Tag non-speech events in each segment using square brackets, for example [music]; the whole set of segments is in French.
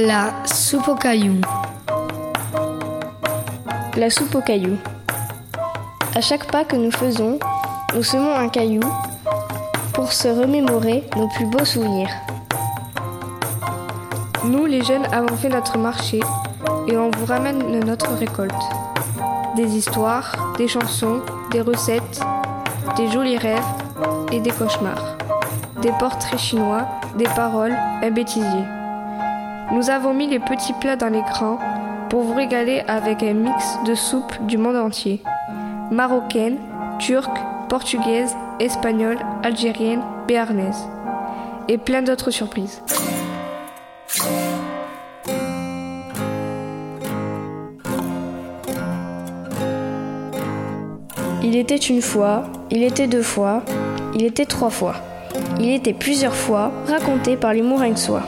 La soupe aux cailloux. La soupe aux cailloux. À chaque pas que nous faisons, nous semons un caillou pour se remémorer nos plus beaux souvenirs. Nous, les jeunes, avons fait notre marché et on vous ramène notre récolte. Des histoires, des chansons, des recettes, des jolis rêves et des cauchemars. Des portraits chinois, des paroles, un bêtisier. Nous avons mis les petits plats dans l'écran pour vous régaler avec un mix de soupes du monde entier. Marocaine, turque, portugaise, espagnole, algérienne, béarnaise. Et plein d'autres surprises. Il était une fois, il était deux fois, il était trois fois, il était plusieurs fois raconté par les Mourinxois.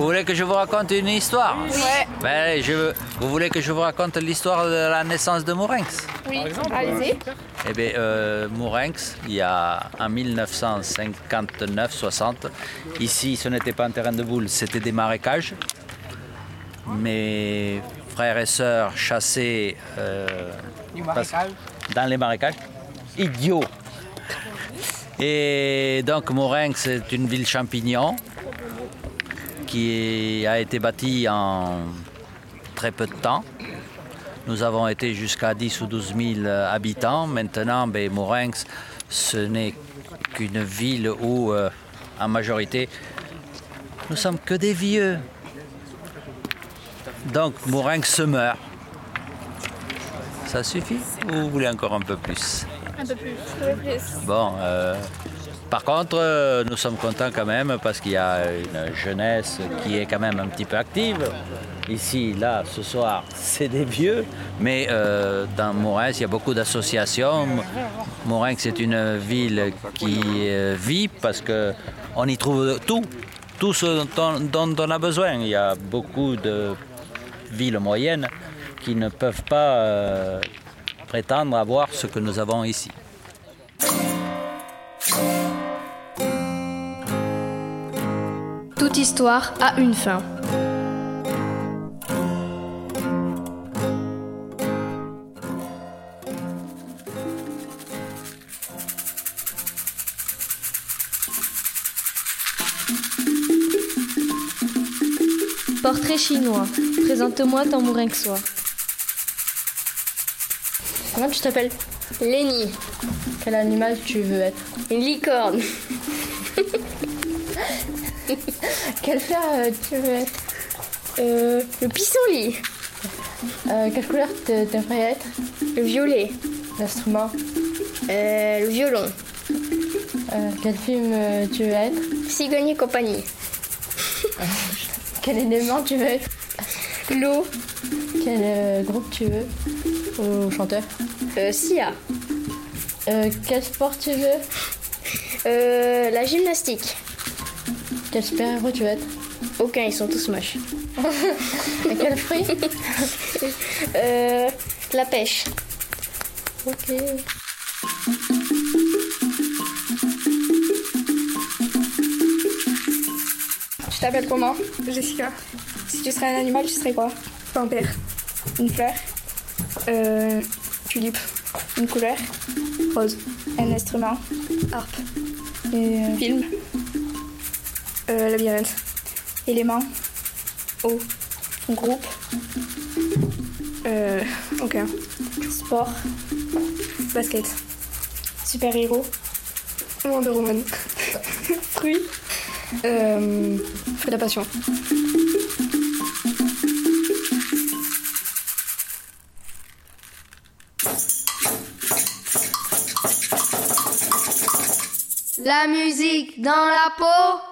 Vous voulez que je vous raconte une histoire Ouais. Ben, je veux- Vous voulez que je vous raconte l'histoire de la naissance de Mourinx Oui, allez-y. Eh bien, euh, Mourinx, il y a en 1959-60, ici ce n'était pas un terrain de boule, c'était des marécages. Mes frères et sœurs chassaient euh, parce- dans les marécages. Idiot Et donc Mourinx c'est une ville champignon qui a été bâtie en très peu de temps. Nous avons été jusqu'à 10 ou 12 000 habitants. Maintenant, ben, Mourinx, ce n'est qu'une ville où, euh, en majorité, nous sommes que des vieux. Donc, Mourinx se meurt. Ça suffit? Ou vous voulez encore un peu plus? Un peu plus. Un peu plus. Bon, euh, par contre, euh, nous sommes contents quand même parce qu'il y a une jeunesse qui est quand même un petit peu active. Ici, là, ce soir, [laughs] c'est des vieux, mais euh, dans Mourin, il y a beaucoup d'associations. Mourin, c'est une ville qui euh, vit parce qu'on y trouve tout, tout ce dont, on a besoin. Il y a beaucoup de villes moyennes qui ne peuvent pas prétendre avoir ce que nous avons ici. Histoire a une fin. Portrait chinois. Présente-moi ton mourinxois. Comment tu t'appelles? Lenny, Quel animal tu veux être? Une licorne. [laughs] Quel fer euh, tu veux être Euh, le pissenlit. Euh, Quelle couleur t'aimerais être? Le violet. L'instrument Euh, le violon. Euh, Quel film euh, tu veux être? Cigogne et compagnie. [laughs] Quel élément tu veux être? L'eau. Quel groupe tu veux? Ou chanteur Euh, Sia. Quel sport tu veux? Euh, la gymnastique. Quel super-héros tu veux être Aucun, ils sont tous moches. [laughs] Et quel fruit Euh, la pêche. Ok. Tu t'appelles comment Jessica. Si tu serais un animal, tu serais quoi Vampire. Une fleur. Euh, tulipe. Une couleur. Rose. Un instrument. Harpe. Et, euh, film. Euh, labyrinthe. Élément. Eau. Groupe. Euh, aucun. Sport. Basket. Super-héros. Wonder Woman. [laughs] Fruit. Euh, fruit de la passion. La musique dans la peau.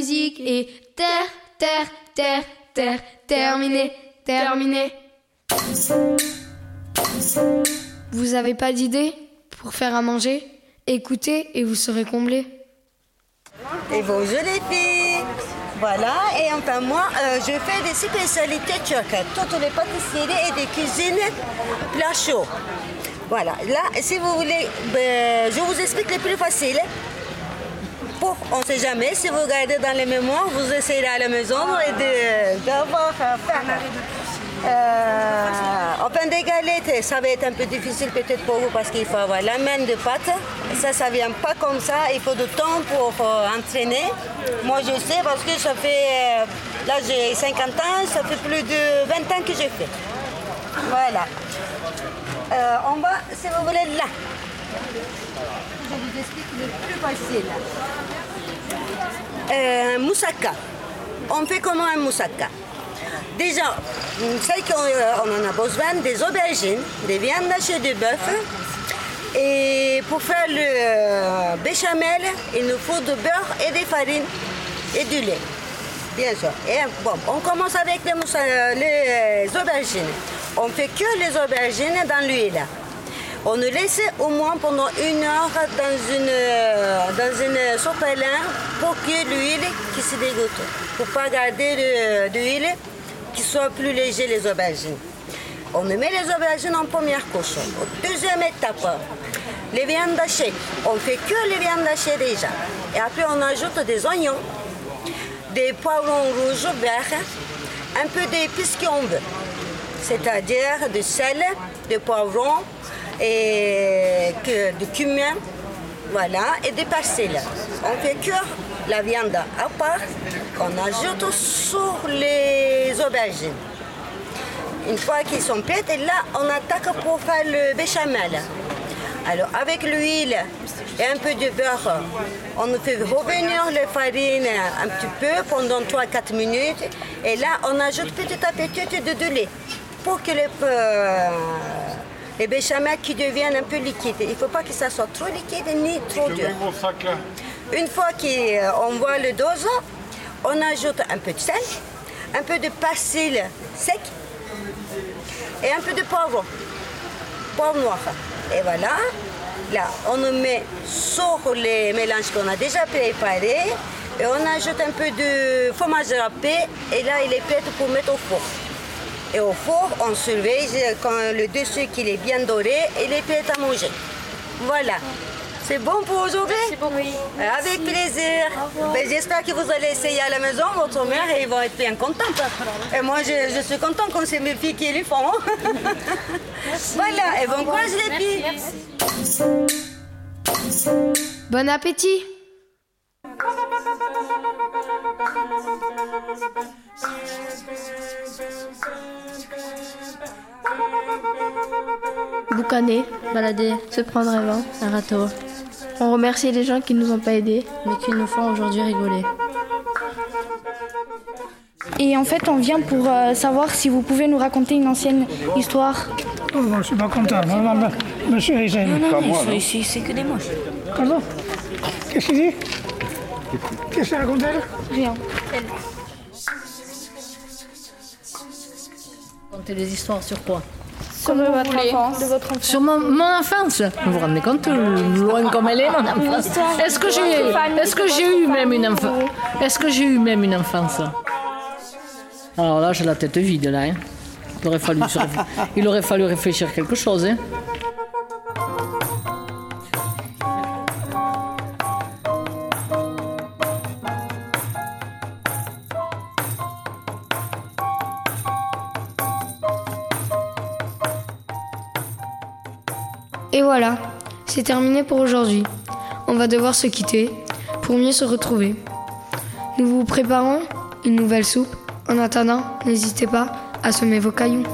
Musique est terre, terre, terre, terre, terminé, terminé. Vous avez pas d'idée pour faire à manger? Écoutez et vous serez comblés. Et bonjour les filles Voilà, et enfin moi, euh, je fais des spécialités turques, toutes les pâtisseries et des cuisines plats chauds. Voilà, là, si vous voulez, ben, je vous explique le plus facile. On ne sait jamais, si vous regardez dans les mémoires, vous essayerez à la maison et de- d'avoir à faire. Euh, enfin, des galettes, ça va être un peu difficile peut-être pour vous parce qu'il faut avoir la main de pâte. Ça, ça vient pas comme ça. Il faut du temps pour euh, entraîner. Moi, je sais parce que ça fait, euh, là, j'ai 50 ans, ça fait plus de 20 ans que je fais. Voilà. Euh, on va, si vous voulez, là. Je vous explique le plus facile. Euh, moussaka. On fait comment un moussaka? Déjà, c'est qu'on euh, en a besoin des aubergines, des viandes hachées de bœuf. Et pour faire le euh, béchamel, il nous faut du beurre et des farines et du lait. Bien sûr. Et bon, on commence avec les, euh, les aubergines. On fait que les aubergines dans l'huile. On nous laisse au moins pendant une heure dans une, dans une sopalin pour que l'huile qui se dégoûte. Pour pas garder de, de l'huile qui soit plus léger les aubergines. On met les aubergines en première couche. Deuxième étape, les viandes hachées. On fait que les viandes hachées déjà. Et après on ajoute des oignons, des poivrons rouges, verts, un peu d'épices qu'on veut. C'est-à-dire du sel, du poivron et que, du cumin, voilà, et des persil. On fait cuire la viande à part qu'on ajoute sur les aubergines. Une fois qu'ils sont prêts, et là, on attaque pour faire le béchamel. Alors, avec l'huile et un peu de beurre, on fait revenir les farines un petit peu pendant 3-4 minutes. Et là, on ajoute petit à petit de, de lait pour que les, euh, les béchamel qui deviennent un peu liquides. Il ne faut pas que ça soit trop liquide ni trop dur. Une fois qu'on voit le dose, on ajoute un peu de sel, un peu de persil sec et un peu de poivron, poivre noir. Et voilà, là, on met sur les mélanges qu'on a déjà préparés et on ajoute un peu de fromage râpé et là, il est prêt pour mettre au four. Et au four, on surveille quand le dessus qu'il est bien doré, il est prêt à manger. Voilà. C'est bon pour aujourd'hui Oui. Avec plaisir. Ben, J'espère que vous allez essayer à la maison, votre mère, et ils vont être bien contentes. Et moi, je, je suis contente quand c'est mes filles qui le font. voilà, et bon courage les filles. Bon appétit Boucaner, balader, se prendre un vin, un râteau. On remercie les gens qui nous ont pas aidés, mais qui nous font aujourd'hui rigoler. Et en fait, on vient pour euh, savoir si vous pouvez nous raconter une ancienne histoire. Oh, je suis pas content. Non, non, non, monsieur Eisen. ici, c'est que des moches. Pardon Qu'est-ce qu'il dit Qu'est-ce qu'il raconte elle Rien. Raconter des histoires sur quoi? Sur votre enfance. De votre enfance. Sur mon, mon enfance Vous vous rendez compte, loin comme elle est, mon enfance Est-ce que j'ai est-ce que j'ai eu même une enfance? Est-ce que j'ai eu même une enfance? Alors là, j'ai la tête vide, là. hein. Il, aurait fallu, il aurait fallu réfléchir quelque chose. Hein. Et voilà, c'est terminé pour aujourd'hui. On va devoir se quitter pour mieux se retrouver. Nous vous préparons une nouvelle soupe. En attendant, n'hésitez pas à semer vos cailloux.